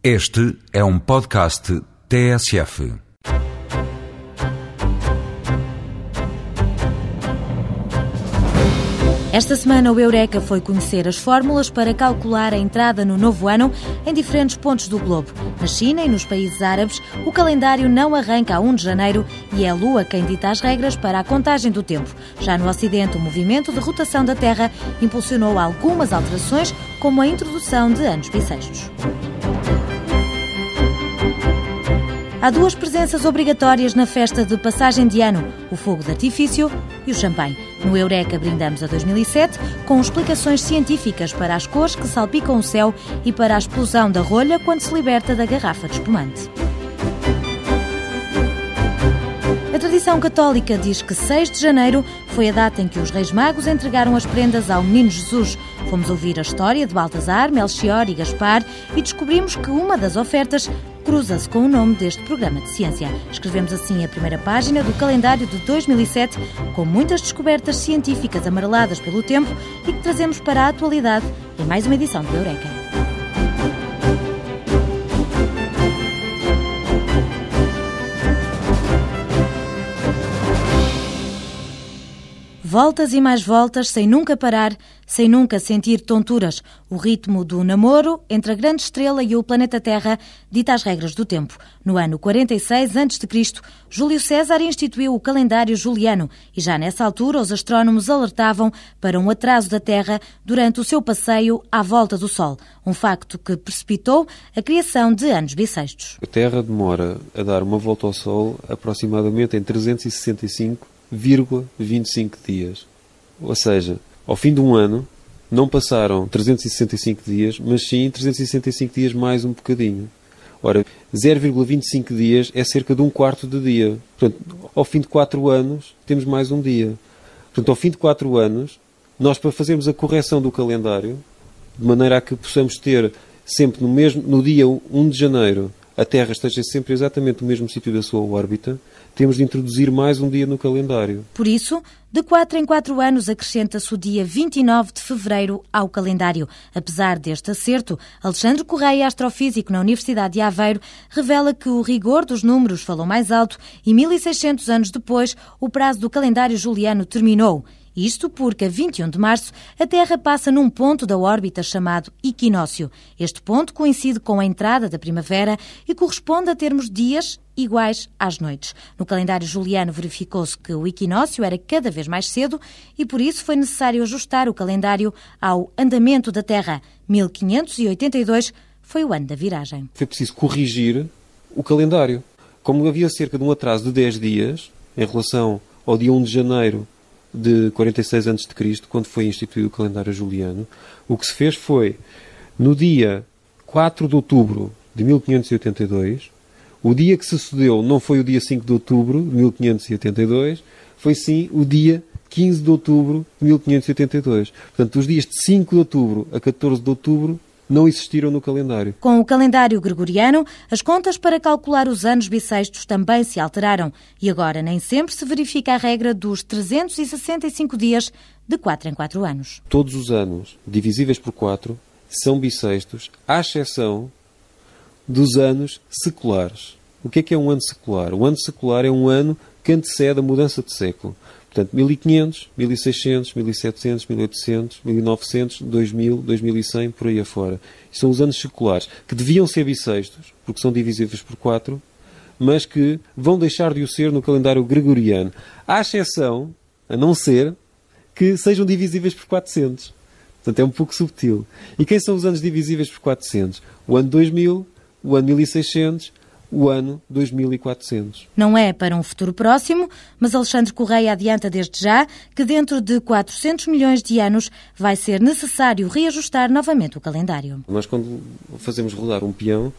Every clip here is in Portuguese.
Este é um podcast TSF. Esta semana o Eureka foi conhecer as fórmulas para calcular a entrada no novo ano em diferentes pontos do globo. Na China e nos países árabes, o calendário não arranca a 1 de janeiro e é a Lua quem dita as regras para a contagem do tempo. Já no Ocidente, o movimento de rotação da Terra impulsionou algumas alterações, como a introdução de anos bissextos. Há duas presenças obrigatórias na festa de passagem de ano: o fogo de artifício e o champanhe. No Eureka brindamos a 2007 com explicações científicas para as cores que salpicam o céu e para a explosão da rolha quando se liberta da garrafa de espumante. A tradição católica diz que 6 de janeiro foi a data em que os Reis Magos entregaram as prendas ao Menino Jesus. Fomos ouvir a história de Baltazar, Melchior e Gaspar e descobrimos que uma das ofertas cruza-se com o nome deste programa de ciência. Escrevemos assim a primeira página do calendário de 2007, com muitas descobertas científicas amareladas pelo tempo e que trazemos para a atualidade em mais uma edição do Eureka. Voltas e mais voltas, sem nunca parar, sem nunca sentir tonturas. O ritmo do namoro entre a grande estrela e o planeta Terra dita as regras do tempo. No ano 46 a.C., Júlio César instituiu o calendário juliano e já nessa altura os astrónomos alertavam para um atraso da Terra durante o seu passeio à volta do Sol, um facto que precipitou a criação de anos bissextos. A Terra demora a dar uma volta ao Sol aproximadamente em 365 25 dias. Ou seja, ao fim de um ano, não passaram 365 dias, mas sim 365 dias mais um bocadinho. Ora, 0,25 dias é cerca de um quarto de dia. Portanto, ao fim de 4 anos, temos mais um dia. Portanto, ao fim de 4 anos, nós para fazermos a correção do calendário, de maneira a que possamos ter sempre no, mesmo, no dia 1 de janeiro a Terra esteja sempre exatamente no mesmo sítio da sua órbita, temos de introduzir mais um dia no calendário. Por isso, de 4 em 4 anos acrescenta-se o dia 29 de fevereiro ao calendário. Apesar deste acerto, Alexandre Correia, astrofísico na Universidade de Aveiro, revela que o rigor dos números falou mais alto e 1600 anos depois o prazo do calendário juliano terminou. Isto porque, a 21 de março, a Terra passa num ponto da órbita chamado equinócio. Este ponto coincide com a entrada da primavera e corresponde a termos dias iguais às noites. No calendário juliano verificou-se que o equinócio era cada vez mais cedo e por isso foi necessário ajustar o calendário ao andamento da Terra. 1582 foi o ano da viragem. Foi preciso corrigir o calendário. Como havia cerca de um atraso de 10 dias em relação ao dia 1 de janeiro de 46 a.C., quando foi instituído o calendário juliano, o que se fez foi, no dia 4 de outubro de 1582, o dia que sucedeu não foi o dia 5 de outubro de 1582, foi sim o dia 15 de outubro de 1582. Portanto, os dias de 5 de outubro a 14 de outubro não existiram no calendário. Com o calendário gregoriano, as contas para calcular os anos bissextos também se alteraram e agora nem sempre se verifica a regra dos 365 dias de 4 em 4 anos. Todos os anos divisíveis por 4 são bissextos, à exceção dos anos seculares. O que é que é um ano secular? O ano secular é um ano que antecede a mudança de século. Portanto, 1500, 1600, 1700, 1800, 1900, 2000, 2100, por aí afora. São os anos seculares, que deviam ser bissextos, porque são divisíveis por 4, mas que vão deixar de o ser no calendário gregoriano. À exceção, a não ser, que sejam divisíveis por 400. Portanto, é um pouco subtil. E quem são os anos divisíveis por 400? O ano 2000, o ano 1600, o ano 2400. Não é para um futuro próximo, mas Alexandre Correia adianta desde já que dentro de 400 milhões de anos vai ser necessário reajustar novamente o calendário. Nós, quando fazemos rodar um peão,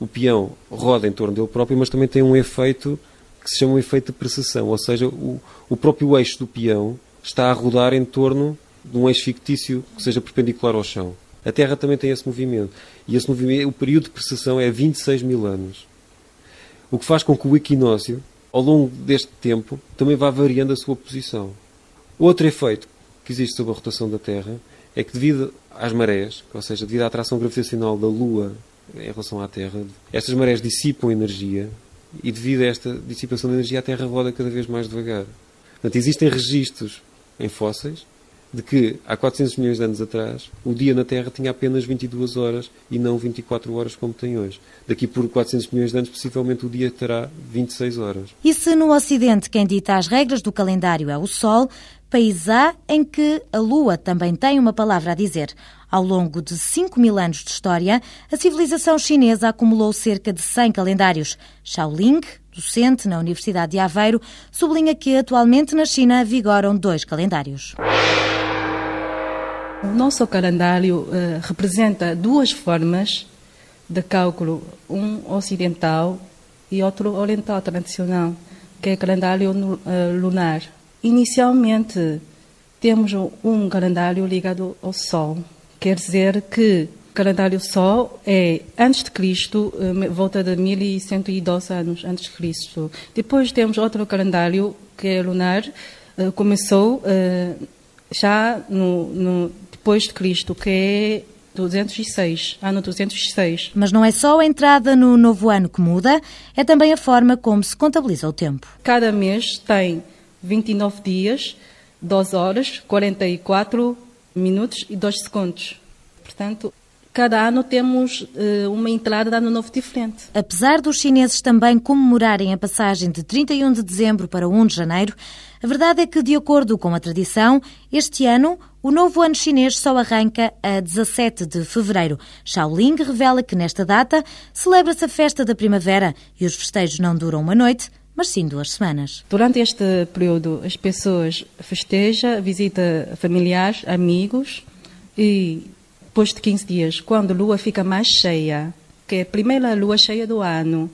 o peão roda em torno dele próprio, mas também tem um efeito que se chama um efeito de precessão, ou seja, o, o próprio eixo do peão está a rodar em torno de um eixo fictício que seja perpendicular ao chão. A Terra também tem esse movimento. E esse movimento, o período de precessão é 26 mil anos. O que faz com que o equinócio, ao longo deste tempo, também vá variando a sua posição. Outro efeito que existe sobre a rotação da Terra é que, devido às marés, ou seja, devido à atração gravitacional da Lua em relação à Terra. Estas marés dissipam energia e devido a esta dissipação de energia a Terra roda cada vez mais devagar. Portanto, existem registros em fósseis de que há 400 milhões de anos atrás o dia na Terra tinha apenas 22 horas e não 24 horas como tem hoje. Daqui por 400 milhões de anos, possivelmente o dia terá 26 horas. E se no Ocidente quem dita as regras do calendário é o Sol, país há em que a Lua também tem uma palavra a dizer. Ao longo de 5 mil anos de história, a civilização chinesa acumulou cerca de 100 calendários. Shaoling, docente na Universidade de Aveiro, sublinha que atualmente na China vigoram dois calendários. O nosso calendário uh, representa duas formas de cálculo, um ocidental e outro oriental tradicional, que é o calendário uh, lunar. Inicialmente, temos um calendário ligado ao Sol, quer dizer que o calendário Sol é antes de Cristo, uh, volta de 1112 anos antes de Cristo. Depois temos outro calendário que é lunar, começou já no, no depois de Cristo, que é 206, ano 206. Mas não é só a entrada no novo ano que muda, é também a forma como se contabiliza o tempo. Cada mês tem 29 dias, 2 horas, 44 minutos e 2 segundos. Portanto, cada ano temos uh, uma entrada de ano novo diferente. Apesar dos chineses também comemorarem a passagem de 31 de dezembro para 1 de janeiro, a verdade é que, de acordo com a tradição, este ano o novo ano chinês só arranca a 17 de fevereiro. Shaoling revela que nesta data celebra-se a festa da primavera e os festejos não duram uma noite, mas sim duas semanas. Durante este período, as pessoas festejam, visitam familiares, amigos e depois de 15 dias, quando a lua fica mais cheia, que é a primeira lua cheia do ano,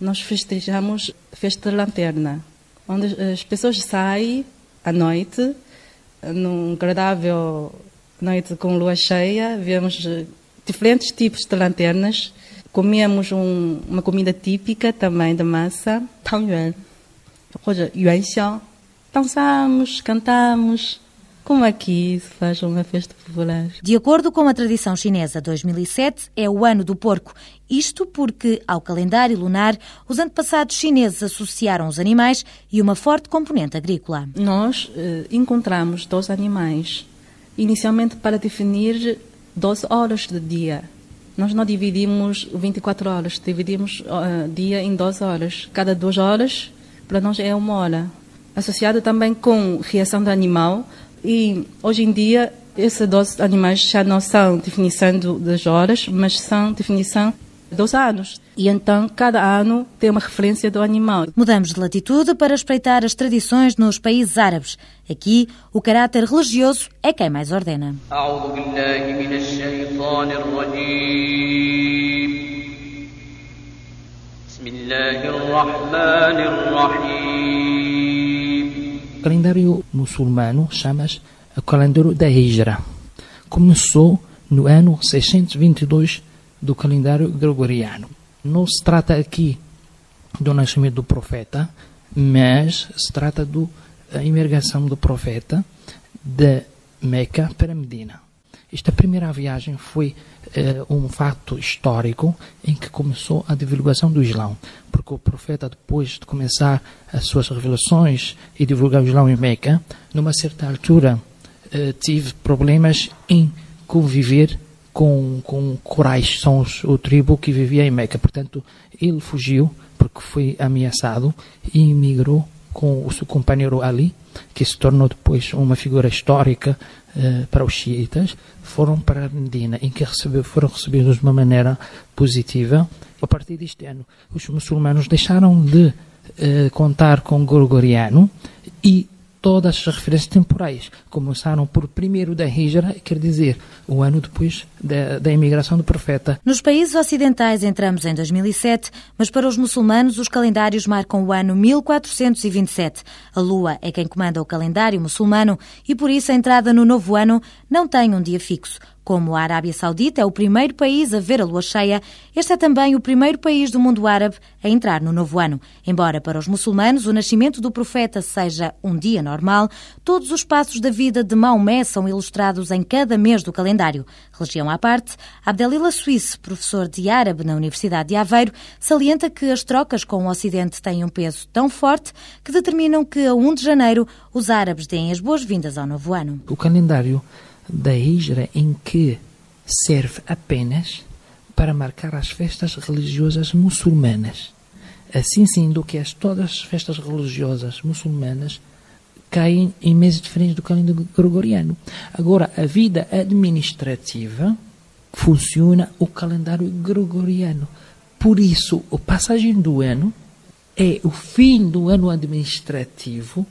nós festejamos a festa da lanterna onde as pessoas saem à noite, num agradável noite com lua cheia, vemos diferentes tipos de lanternas, comemos um, uma comida típica também da massa, tangyuan, ou yuanxiao, dançamos, cantamos, como aqui se faz uma festa popular. De acordo com a tradição chinesa, 2007 é o ano do porco. Isto porque, ao calendário lunar, os antepassados chineses associaram os animais e uma forte componente agrícola. Nós eh, encontramos dois animais, inicialmente para definir 12 horas de dia. Nós não dividimos 24 horas, dividimos uh, dia em 12 horas. Cada duas horas, para nós é uma hora. Associado também com reação do animal, e hoje em dia, esses 12 animais já não são definição das horas, mas são definição dos anos. E então, cada ano tem uma referência do animal. Mudamos de latitude para espreitar as tradições nos países árabes. Aqui, o caráter religioso é quem mais ordena. O calendário muçulmano chama-se o calendário da Hijra. Começou no ano 622 do calendário gregoriano. Não se trata aqui do nascimento do profeta, mas se trata da imigração do profeta de Meca para Medina. Esta primeira viagem foi uh, um fato histórico em que começou a divulgação do Islão, porque o profeta, depois de começar as suas revelações e divulgar o Islão em Meca, numa certa altura uh, tive problemas em conviver com, com corais, são os, o tribo que vivia em Meca. Portanto, ele fugiu porque foi ameaçado e emigrou com o seu companheiro Ali, que se tornou depois uma figura histórica uh, para os xiitas, foram para Medina, em que recebeu, foram recebidos de uma maneira positiva. A partir deste ano, os muçulmanos deixaram de uh, contar com o Gregoriano e todas as referências temporais começaram por primeiro da Hijra, quer dizer, o ano depois da, da imigração do profeta. Nos países ocidentais entramos em 2007, mas para os muçulmanos os calendários marcam o ano 1427. A lua é quem comanda o calendário muçulmano e por isso a entrada no novo ano não tem um dia fixo. Como a Arábia Saudita é o primeiro país a ver a lua cheia, este é também o primeiro país do mundo árabe a entrar no novo ano. Embora para os muçulmanos o nascimento do profeta seja um dia normal, todos os passos da vida de Maomé são ilustrados em cada mês do calendário. Religião à parte, Abdelila Suisse, professor de árabe na Universidade de Aveiro, salienta que as trocas com o Ocidente têm um peso tão forte que determinam que a 1 de janeiro os árabes deem as boas-vindas ao novo ano. O calendário da Hijra em que serve apenas para marcar as festas religiosas muçulmanas. Assim sendo que as, todas as festas religiosas muçulmanas caem em meses diferentes do calendário gregoriano. Agora, a vida administrativa funciona o calendário gregoriano. Por isso, a passagem do ano é o fim do ano administrativo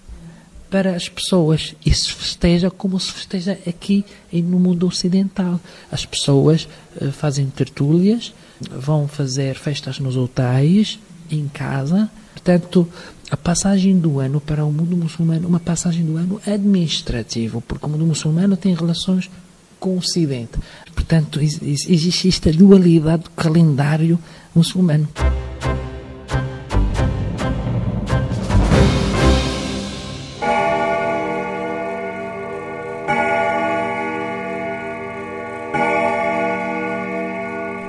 para as pessoas e se festeja como se festeja aqui no mundo ocidental. As pessoas uh, fazem tertúlias, vão fazer festas nos hotéis, em casa. Portanto, a passagem do ano para o mundo muçulmano, uma passagem do ano administrativo, porque o mundo muçulmano tem relações com o Ocidente. Portanto, existe esta dualidade do calendário muçulmano.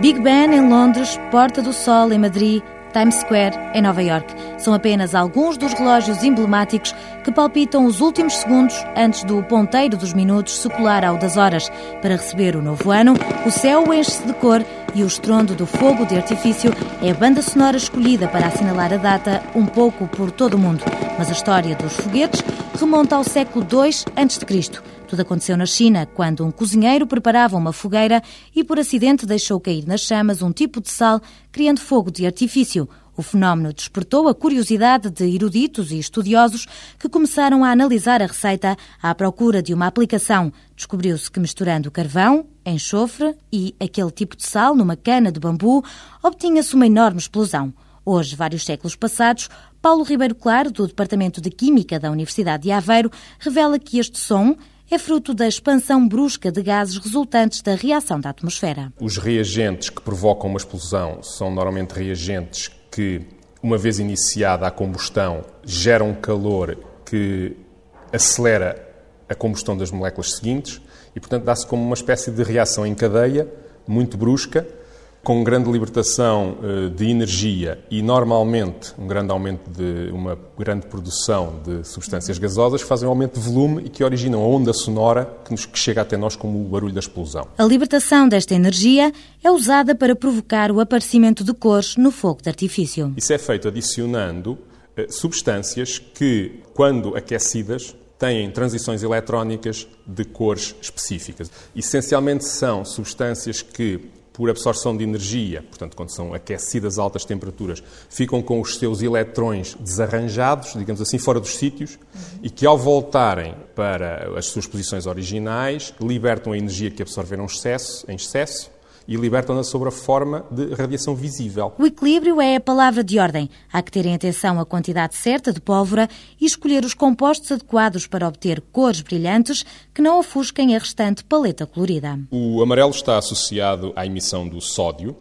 Big Ben em Londres, Porta do Sol em Madrid, Times Square em Nova York. São apenas alguns dos relógios emblemáticos que palpitam os últimos segundos antes do ponteiro dos minutos secular ao das horas. Para receber o novo ano, o céu enche-se de cor e o estrondo do fogo de artifício é a banda sonora escolhida para assinalar a data um pouco por todo o mundo. Mas a história dos foguetes remonta ao século II a.C. Tudo aconteceu na China, quando um cozinheiro preparava uma fogueira e, por acidente, deixou cair nas chamas um tipo de sal, criando fogo de artifício. O fenómeno despertou a curiosidade de eruditos e estudiosos que começaram a analisar a receita à procura de uma aplicação. Descobriu-se que misturando carvão, enxofre e aquele tipo de sal numa cana de bambu, obtinha-se uma enorme explosão. Hoje, vários séculos passados, Paulo Ribeiro Claro, do Departamento de Química da Universidade de Aveiro, revela que este som é fruto da expansão brusca de gases resultantes da reação da atmosfera. Os reagentes que provocam uma explosão são normalmente reagentes que, uma vez iniciada a combustão, geram calor que acelera a combustão das moléculas seguintes e, portanto, dá-se como uma espécie de reação em cadeia muito brusca com grande libertação eh, de energia e, normalmente, um grande aumento de uma grande produção de substâncias gasosas, fazem um aumento de volume e que originam a onda sonora que, nos, que chega até nós como o barulho da explosão. A libertação desta energia é usada para provocar o aparecimento de cores no fogo de artifício. Isso é feito adicionando eh, substâncias que, quando aquecidas, têm transições eletrónicas de cores específicas. Essencialmente são substâncias que por absorção de energia, portanto, quando são aquecidas a altas temperaturas, ficam com os seus eletrões desarranjados, digamos assim, fora dos sítios, uhum. e que ao voltarem para as suas posições originais, libertam a energia que absorveram excesso, em excesso e libertam-na sob a forma de radiação visível. O equilíbrio é a palavra de ordem. Há que ter em atenção a quantidade certa de pólvora e escolher os compostos adequados para obter cores brilhantes que não ofusquem a restante paleta colorida. O amarelo está associado à emissão do sódio.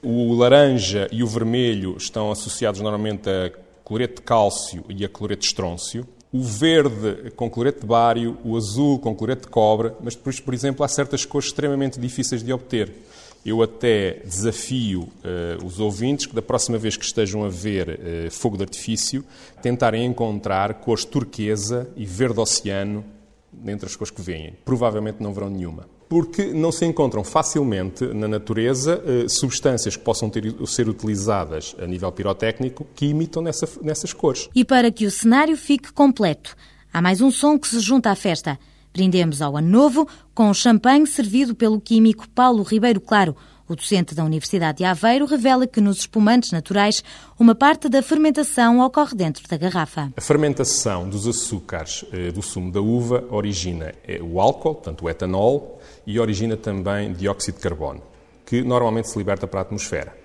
O laranja e o vermelho estão associados normalmente a cloreto de cálcio e a cloreto de estrôncio o verde com cloreto de bário, o azul com cloreto de cobre, mas depois, por exemplo, há certas cores extremamente difíceis de obter. Eu até desafio uh, os ouvintes que da próxima vez que estejam a ver uh, fogo de artifício, tentarem encontrar cores turquesa e verde oceano dentre as cores que veem. Provavelmente não verão nenhuma porque não se encontram facilmente na natureza eh, substâncias que possam ter, ser utilizadas a nível pirotécnico que imitam nessa, nessas cores. E para que o cenário fique completo, há mais um som que se junta à festa. Brindemos ao Ano Novo com o champanhe servido pelo químico Paulo Ribeiro Claro. O docente da Universidade de Aveiro revela que nos espumantes naturais uma parte da fermentação ocorre dentro da garrafa. A fermentação dos açúcares eh, do sumo da uva origina eh, o álcool, portanto o etanol, e origina também dióxido de carbono, que normalmente se liberta para a atmosfera.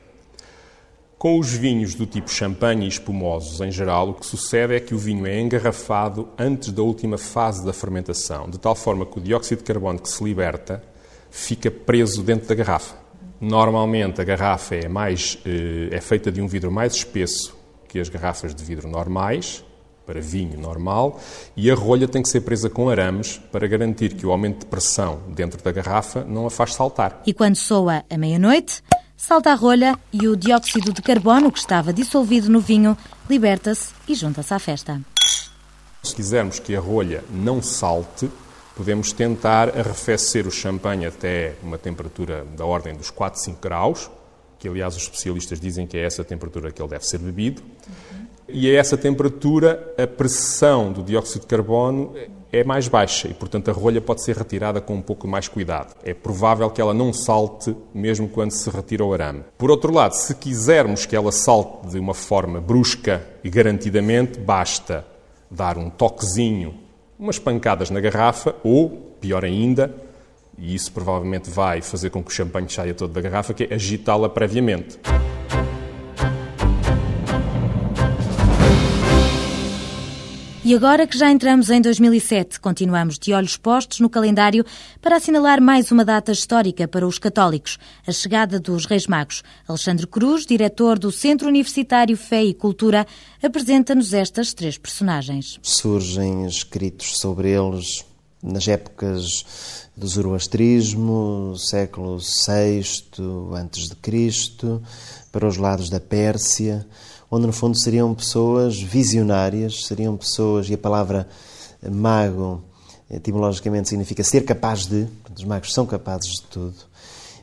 Com os vinhos do tipo champanhe e espumosos em geral, o que sucede é que o vinho é engarrafado antes da última fase da fermentação, de tal forma que o dióxido de carbono que se liberta fica preso dentro da garrafa. Normalmente a garrafa é, mais, eh, é feita de um vidro mais espesso que as garrafas de vidro normais, para vinho normal, e a rolha tem que ser presa com arames para garantir que o aumento de pressão dentro da garrafa não a faz saltar. E quando soa a meia-noite, salta a rolha e o dióxido de carbono que estava dissolvido no vinho liberta-se e junta-se à festa. Se quisermos que a rolha não salte, podemos tentar arrefecer o champanhe até uma temperatura da ordem dos 4, 5 graus, que aliás os especialistas dizem que é essa a temperatura que ele deve ser bebido. E a essa temperatura a pressão do dióxido de carbono é mais baixa e, portanto, a rolha pode ser retirada com um pouco mais cuidado. É provável que ela não salte mesmo quando se retira o arame. Por outro lado, se quisermos que ela salte de uma forma brusca e garantidamente, basta dar um toquezinho, umas pancadas na garrafa ou, pior ainda, e isso provavelmente vai fazer com que o champanhe saia todo da garrafa, que é agitá-la previamente. E agora que já entramos em 2007, continuamos de olhos postos no calendário para assinalar mais uma data histórica para os católicos, a chegada dos Reis Magos. Alexandre Cruz, diretor do Centro Universitário Fé e Cultura, apresenta-nos estas três personagens. Surgem escritos sobre eles nas épocas do zoroastrismo, século VI antes de Cristo, para os lados da Pérsia, onde no fundo seriam pessoas visionárias, seriam pessoas, e a palavra mago etimologicamente significa ser capaz de, os magos são capazes de tudo.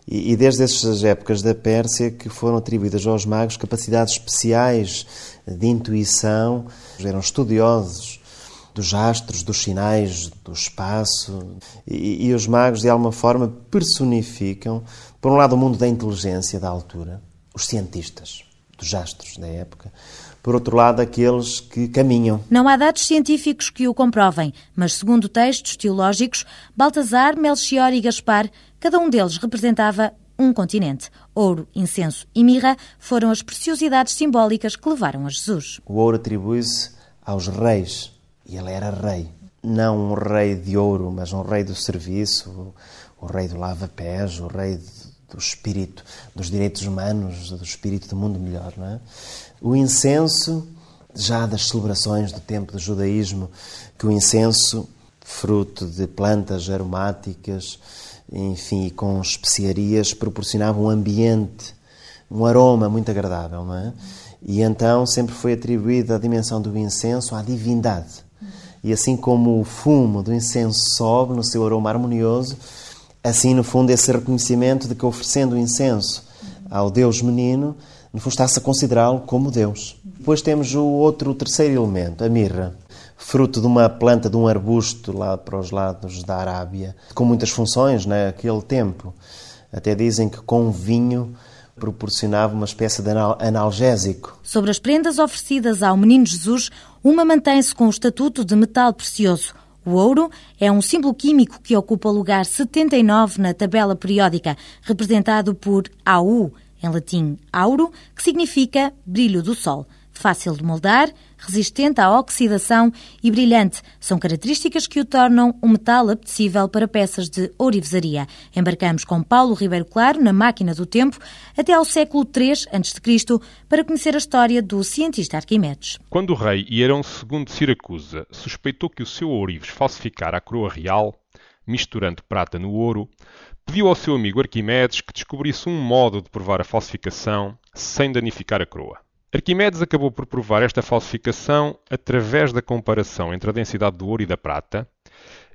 E, e desde essas épocas da Pérsia que foram atribuídas aos magos capacidades especiais de intuição, eram estudiosos dos astros, dos sinais, do espaço, e, e os magos de alguma forma personificam, por um lado, o mundo da inteligência da altura, os cientistas dos astros da época. Por outro lado, aqueles que caminham. Não há dados científicos que o comprovem, mas segundo textos teológicos, Baltazar, Melchior e Gaspar, cada um deles representava um continente. Ouro, incenso e mirra foram as preciosidades simbólicas que levaram a Jesus. O ouro atribui-se aos reis, e ele era rei. Não um rei de ouro, mas um rei do serviço, o rei do lava-pés, o rei do espírito, dos direitos humanos, do espírito do mundo melhor. Não é? O incenso, já das celebrações do tempo do judaísmo, que o incenso, fruto de plantas aromáticas, enfim, com especiarias, proporcionava um ambiente, um aroma muito agradável, não é? E então sempre foi atribuída a dimensão do incenso à divindade. E assim como o fumo do incenso sobe no seu aroma harmonioso, Assim, no fundo, esse reconhecimento de que oferecendo incenso ao Deus menino, no fundo, está-se a considerá-lo como Deus. Depois temos o outro, o terceiro elemento, a mirra, fruto de uma planta, de um arbusto lá para os lados da Arábia, com muitas funções naquele tempo. Até dizem que com vinho proporcionava uma espécie de analgésico. Sobre as prendas oferecidas ao menino Jesus, uma mantém-se com o estatuto de metal precioso. O ouro é um símbolo químico que ocupa o lugar 79 na tabela periódica, representado por AU, em latim auro, que significa brilho do sol fácil de moldar, resistente à oxidação e brilhante. São características que o tornam um metal apetecível para peças de ourivesaria. Embarcamos com Paulo Ribeiro Claro na máquina do tempo até ao século III a.C. para conhecer a história do cientista Arquimedes. Quando o rei Hierão II de Siracusa suspeitou que o seu ourives falsificara a coroa real, misturando prata no ouro, pediu ao seu amigo Arquimedes que descobrisse um modo de provar a falsificação sem danificar a coroa. Arquimedes acabou por provar esta falsificação através da comparação entre a densidade do ouro e da prata,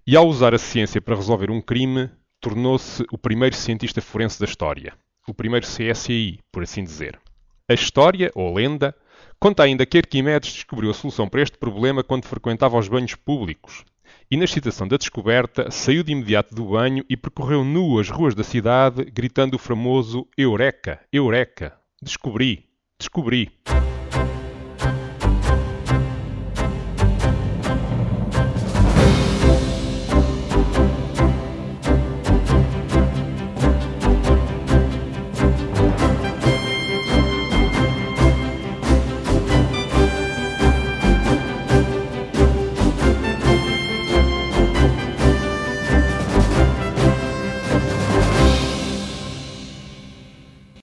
e ao usar a ciência para resolver um crime, tornou-se o primeiro cientista forense da história, o primeiro CSI, por assim dizer. A história, ou lenda, conta ainda que Arquimedes descobriu a solução para este problema quando frequentava os banhos públicos, e na excitação da descoberta saiu de imediato do banho e percorreu nu as ruas da cidade, gritando o famoso Eureka, Eureka, descobri, descobri.